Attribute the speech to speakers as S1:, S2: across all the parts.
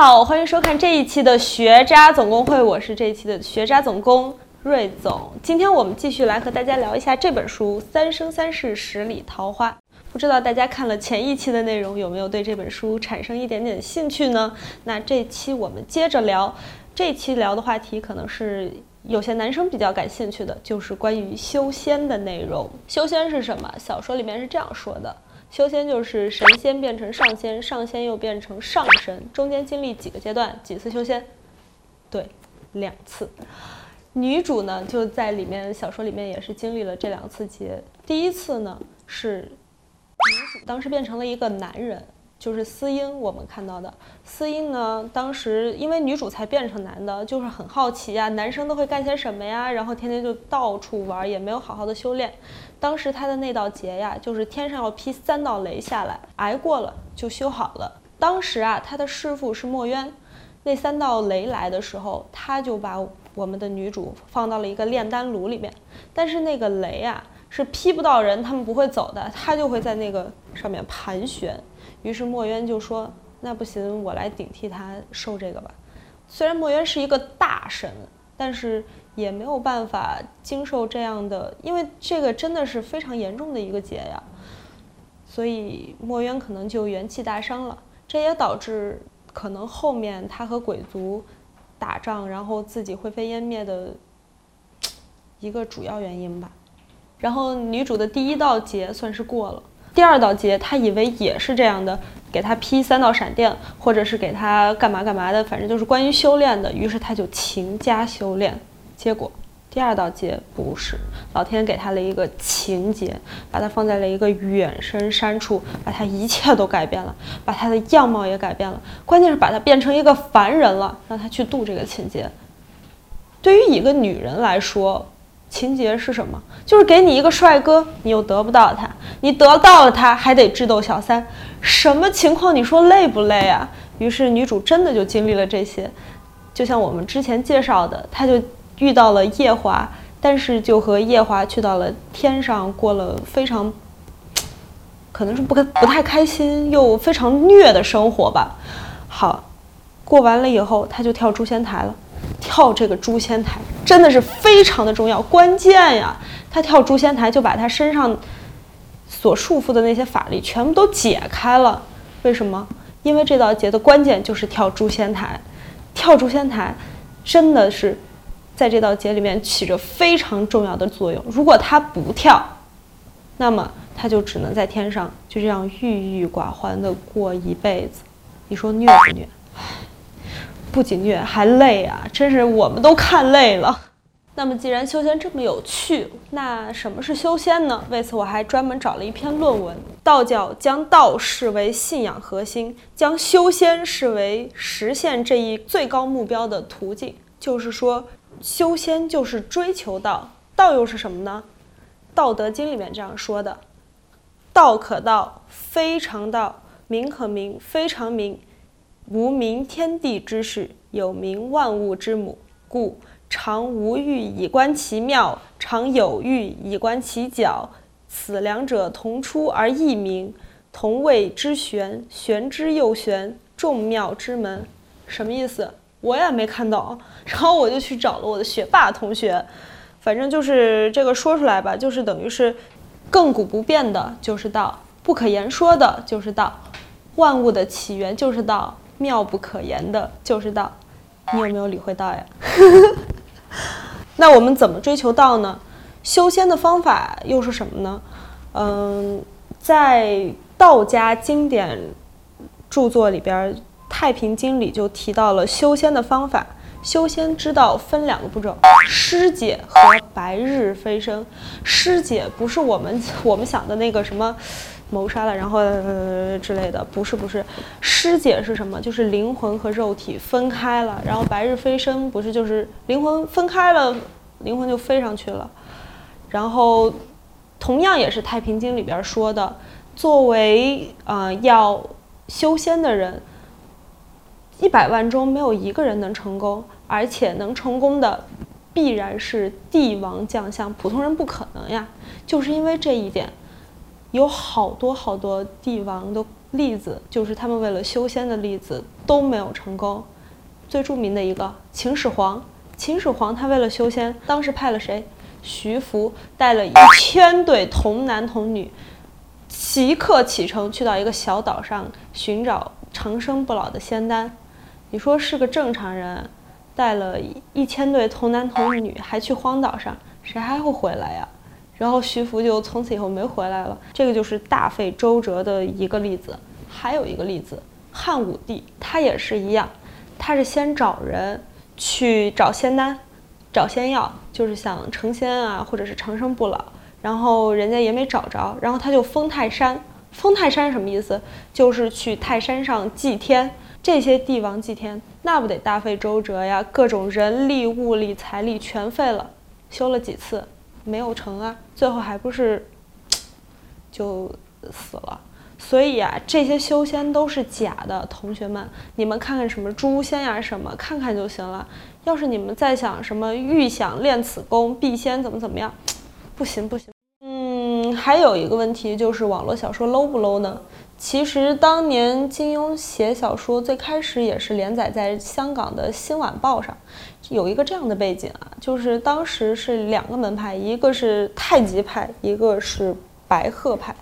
S1: 好，欢迎收看这一期的学渣总工会，我是这一期的学渣总工瑞总。今天我们继续来和大家聊一下这本书《三生三世十里桃花》。不知道大家看了前一期的内容，有没有对这本书产生一点点兴趣呢？那这期我们接着聊，这期聊的话题可能是有些男生比较感兴趣的，就是关于修仙的内容。修仙是什么？小说里面是这样说的。修仙就是神仙变成上仙，上仙又变成上神，中间经历几个阶段，几次修仙？对，两次。女主呢就在里面小说里面也是经历了这两次劫。第一次呢是女主当时变成了一个男人。就是司音，我们看到的司音呢，当时因为女主才变成男的，就是很好奇呀，男生都会干些什么呀？然后天天就到处玩，也没有好好的修炼。当时他的那道劫呀，就是天上要劈三道雷下来，挨过了就修好了。当时啊，他的师傅是墨渊，那三道雷来的时候，他就把我们的女主放到了一个炼丹炉里面，但是那个雷啊是劈不到人，他们不会走的，他就会在那个上面盘旋。于是墨渊就说：“那不行，我来顶替他受这个吧。”虽然墨渊是一个大神，但是也没有办法经受这样的，因为这个真的是非常严重的一个劫呀。所以墨渊可能就元气大伤了，这也导致可能后面他和鬼族打仗，然后自己灰飞烟灭的一个主要原因吧。然后女主的第一道劫算是过了。第二道劫，他以为也是这样的，给她劈三道闪电，或者是给她干嘛干嘛的，反正就是关于修炼的。于是他就勤加修炼。结果第二道劫不是，老天给她了一个情劫，把她放在了一个远深山处，把她一切都改变了，把她的样貌也改变了，关键是把她变成一个凡人了，让她去渡这个情劫。对于一个女人来说，情节是什么？就是给你一个帅哥，你又得不到他；你得到了他，还得智斗小三，什么情况？你说累不累啊？于是女主真的就经历了这些，就像我们之前介绍的，她就遇到了夜华，但是就和夜华去到了天上，过了非常，可能是不不太开心又非常虐的生活吧。好，过完了以后，她就跳诛仙台了。跳这个诛仙台真的是非常的重要，关键呀！他跳诛仙台就把他身上所束缚的那些法力全部都解开了。为什么？因为这道劫的关键就是跳诛仙台。跳诛仙台真的是在这道劫里面起着非常重要的作用。如果他不跳，那么他就只能在天上就这样郁郁寡欢的过一辈子。你说虐不虐？不仅虐还累啊！真是我们都看累了。那么，既然修仙这么有趣，那什么是修仙呢？为此，我还专门找了一篇论文。道教将道视为信仰核心，将修仙视为实现这一最高目标的途径。就是说，修仙就是追求道。道又是什么呢？《道德经》里面这样说的：“道可道，非常道；名可名，非常名。”无名天地之始，有名万物之母。故常无欲以观其妙，常有欲以观其徼。此两者同出而异名，同谓之玄。玄之又玄，众妙之门。什么意思？我也没看懂。然后我就去找了我的学霸同学，反正就是这个说出来吧，就是等于是亘古不变的就是道，不可言说的就是道，万物的起源就是道。妙不可言的就是道，你有没有理会到呀？那我们怎么追求道呢？修仙的方法又是什么呢？嗯，在道家经典著作里边，《太平经》里就提到了修仙的方法。修仙之道分两个步骤：师姐和白日飞升。师姐不是我们我们想的那个什么。谋杀了，然后呃之类的，不是不是，师姐是什么？就是灵魂和肉体分开了，然后白日飞升，不是就是灵魂分开了，灵魂就飞上去了。然后同样也是《太平经》里边说的，作为呃要修仙的人，一百万中没有一个人能成功，而且能成功的必然是帝王将相，普通人不可能呀。就是因为这一点。有好多好多帝王的例子，就是他们为了修仙的例子都没有成功。最著名的一个秦始皇，秦始皇他为了修仙，当时派了谁？徐福带了一千对童男童女，即刻启程去到一个小岛上寻找长生不老的仙丹。你说是个正常人，带了一千对童男童女还去荒岛上，谁还会回来呀？然后徐福就从此以后没回来了。这个就是大费周折的一个例子。还有一个例子，汉武帝他也是一样，他是先找人去找仙丹。找仙药就是想成仙啊，或者是长生不老，然后人家也没找着，然后他就封泰山。封泰山什么意思？就是去泰山上祭天。这些帝王祭天，那不得大费周折呀，各种人力、物力、财力全废了。修了几次没有成啊，最后还不是就死了。所以啊，这些修仙都是假的，同学们，你们看看什么诛仙呀什么，看看就行了。要是你们再想什么欲想练此功必先怎么怎么样，不行不行。嗯，还有一个问题就是网络小说 low 不 low 呢？其实当年金庸写小说最开始也是连载在香港的《新晚报》上，有一个这样的背景啊，就是当时是两个门派，一个是太极派，一个是白鹤派。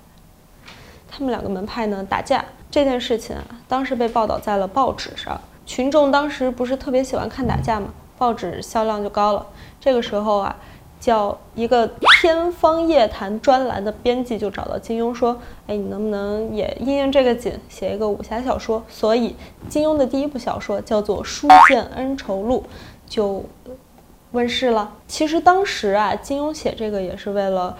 S1: 他们两个门派呢打架这件事情啊，当时被报道在了报纸上。群众当时不是特别喜欢看打架嘛，报纸销量就高了。这个时候啊，叫一个天方夜谭专栏的编辑就找到金庸说：“哎，你能不能也应应这个景，写一个武侠小说？”所以金庸的第一部小说叫做《书剑恩仇录》，就问世了。其实当时啊，金庸写这个也是为了。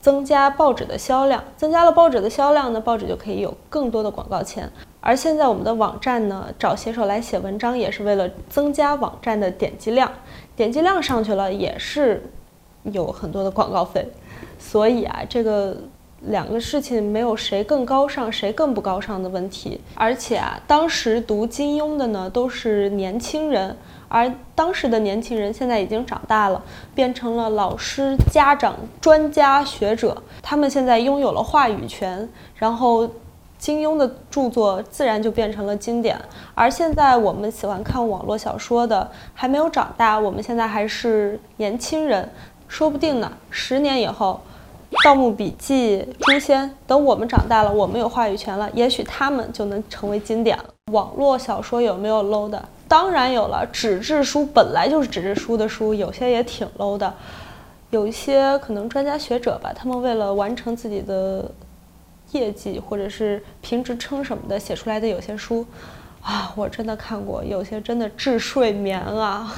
S1: 增加报纸的销量，增加了报纸的销量呢，报纸就可以有更多的广告钱。而现在我们的网站呢，找写手来写文章也是为了增加网站的点击量，点击量上去了也是有很多的广告费。所以啊，这个两个事情没有谁更高尚，谁更不高尚的问题。而且啊，当时读金庸的呢，都是年轻人。而当时的年轻人现在已经长大了，变成了老师、家长、专家学者，他们现在拥有了话语权，然后金庸的著作自然就变成了经典。而现在我们喜欢看网络小说的还没有长大，我们现在还是年轻人，说不定呢，十年以后，《盗墓笔记》《诛仙》等我们长大了，我们有话语权了，也许他们就能成为经典了。网络小说有没有 low 的？当然有了，纸质书本来就是纸质书的书，有些也挺 low 的。有一些可能专家学者吧，他们为了完成自己的业绩或者是评职称什么的，写出来的有些书，啊，我真的看过，有些真的治睡眠啊。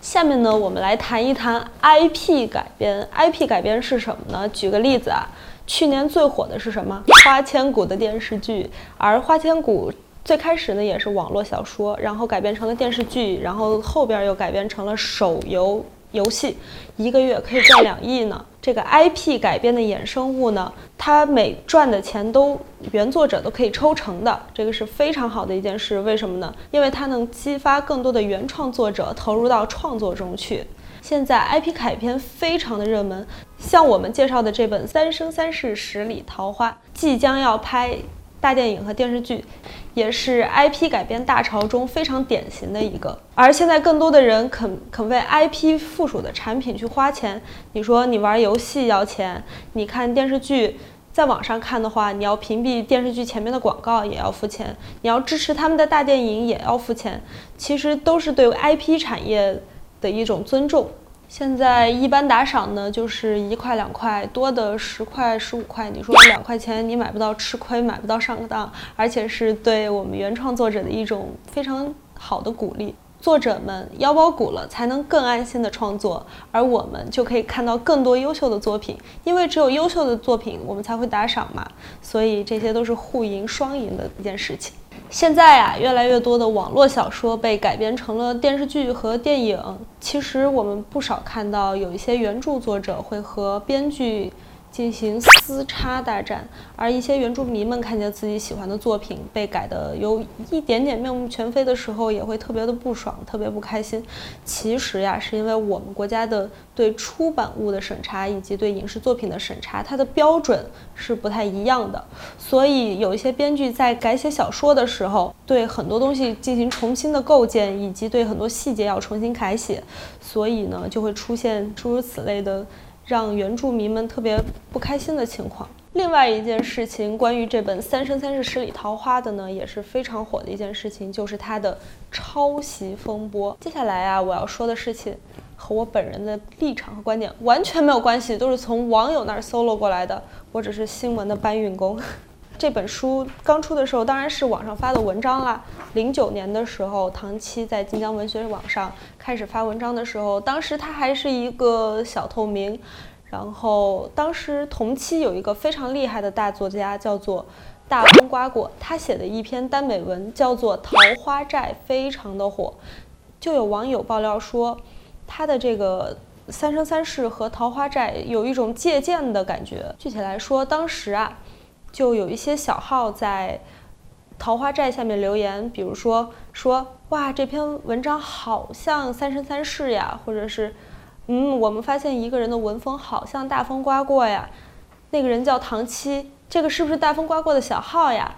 S1: 下面呢，我们来谈一谈 IP 改编。IP 改编是什么呢？举个例子啊，去年最火的是什么？《花千骨》的电视剧，而《花千骨》。最开始呢也是网络小说，然后改编成了电视剧，然后后边又改编成了手游游戏，一个月可以赚两亿呢。这个 IP 改编的衍生物呢，它每赚的钱都原作者都可以抽成的，这个是非常好的一件事。为什么呢？因为它能激发更多的原创作者投入到创作中去。现在 IP 改编非常的热门，像我们介绍的这本《三生三世十里桃花》，即将要拍。大电影和电视剧，也是 IP 改编大潮中非常典型的一个。而现在更多的人肯肯为 IP 附属的产品去花钱。你说你玩游戏要钱，你看电视剧，在网上看的话，你要屏蔽电视剧前面的广告也要付钱，你要支持他们的大电影也要付钱。其实都是对 IP 产业的一种尊重。现在一般打赏呢，就是一块两块，多的十块十五块。你说两块钱你买不到吃亏，买不到上当，而且是对我们原创作者的一种非常好的鼓励。作者们腰包鼓了，才能更安心的创作，而我们就可以看到更多优秀的作品。因为只有优秀的作品，我们才会打赏嘛。所以这些都是互赢双赢的一件事情。现在啊，越来越多的网络小说被改编成了电视剧和电影。其实我们不少看到有一些原著作者会和编剧。进行撕叉大战，而一些原著迷们看见自己喜欢的作品被改的有一点点面目全非的时候，也会特别的不爽，特别不开心。其实呀，是因为我们国家的对出版物的审查以及对影视作品的审查，它的标准是不太一样的，所以有一些编剧在改写小说的时候，对很多东西进行重新的构建，以及对很多细节要重新改写，所以呢，就会出现诸如此类的。让原住民们特别不开心的情况。另外一件事情，关于这本《三生三世十里桃花》的呢，也是非常火的一件事情，就是它的抄袭风波。接下来啊，我要说的事情和我本人的立场和观点完全没有关系，都是从网友那儿搜罗过来的。我只是新闻的搬运工。这本书刚出的时候，当然是网上发的文章啦。零九年的时候，唐七在晋江文学网上开始发文章的时候，当时他还是一个小透明。然后当时同期有一个非常厉害的大作家，叫做大风刮过，他写的一篇耽美文叫做《桃花寨》，非常的火。就有网友爆料说，他的这个《三生三世》和《桃花寨》有一种借鉴的感觉。具体来说，当时啊。就有一些小号在桃花寨下面留言，比如说说哇这篇文章好像《三生三世》呀，或者是嗯我们发现一个人的文风好像大风刮过呀，那个人叫唐七，这个是不是大风刮过的小号呀？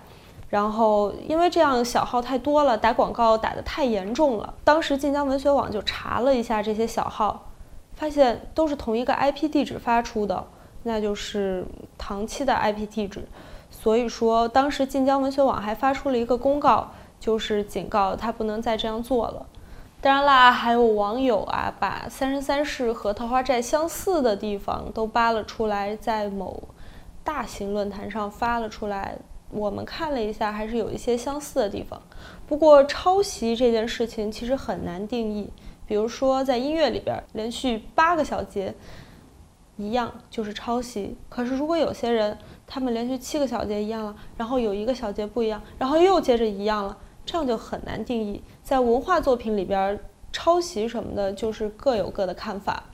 S1: 然后因为这样小号太多了，打广告打得太严重了，当时晋江文学网就查了一下这些小号，发现都是同一个 IP 地址发出的。那就是唐七的 IP 地址，所以说当时晋江文学网还发出了一个公告，就是警告他不能再这样做了。当然啦，还有网友啊，把《三生三世》和《桃花寨》相似的地方都扒了出来，在某大型论坛上发了出来。我们看了一下，还是有一些相似的地方。不过抄袭这件事情其实很难定义，比如说在音乐里边，连续八个小节。一样就是抄袭，可是如果有些人他们连续七个小节一样了，然后有一个小节不一样，然后又接着一样了，这样就很难定义。在文化作品里边，抄袭什么的，就是各有各的看法。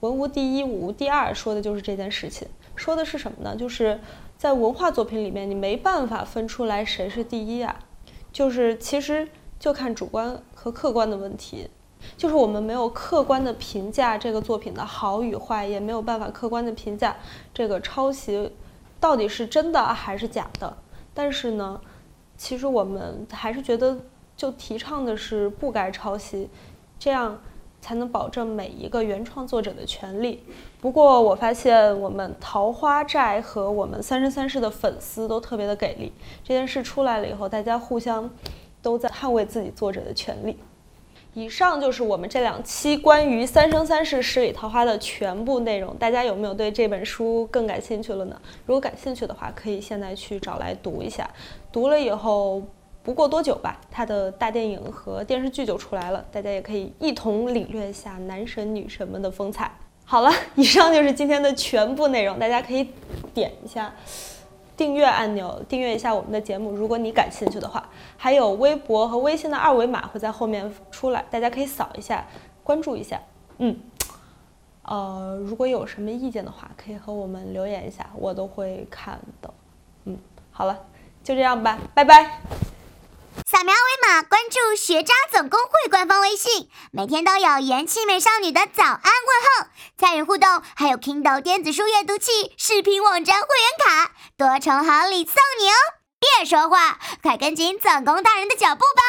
S1: 文无第一，武无第二，说的就是这件事情。说的是什么呢？就是在文化作品里面，你没办法分出来谁是第一啊，就是其实就看主观和客观的问题。就是我们没有客观的评价这个作品的好与坏，也没有办法客观的评价这个抄袭到底是真的还是假的。但是呢，其实我们还是觉得，就提倡的是不该抄袭，这样才能保证每一个原创作者的权利。不过我发现，我们桃花寨和我们三生三世的粉丝都特别的给力。这件事出来了以后，大家互相都在捍卫自己作者的权利。以上就是我们这两期关于《三生三世十里桃花》的全部内容。大家有没有对这本书更感兴趣了呢？如果感兴趣的话，可以现在去找来读一下。读了以后，不过多久吧，它的大电影和电视剧就出来了，大家也可以一同领略一下男神女神们的风采。好了，以上就是今天的全部内容，大家可以点一下。订阅按钮，订阅一下我们的节目。如果你感兴趣的话，还有微博和微信的二维码会在后面出来，大家可以扫一下，关注一下。嗯，呃，如果有什么意见的话，可以和我们留言一下，我都会看的。嗯，好了，就这样吧，拜拜。
S2: 扫描二维码关注学渣总工会官方微信，每天都有元气美少女的早安问候，参与互动还有 Kindle 电子书阅读器、视频网站会员卡，多重好礼送你哦！别说话，快跟紧总工大人的脚步吧。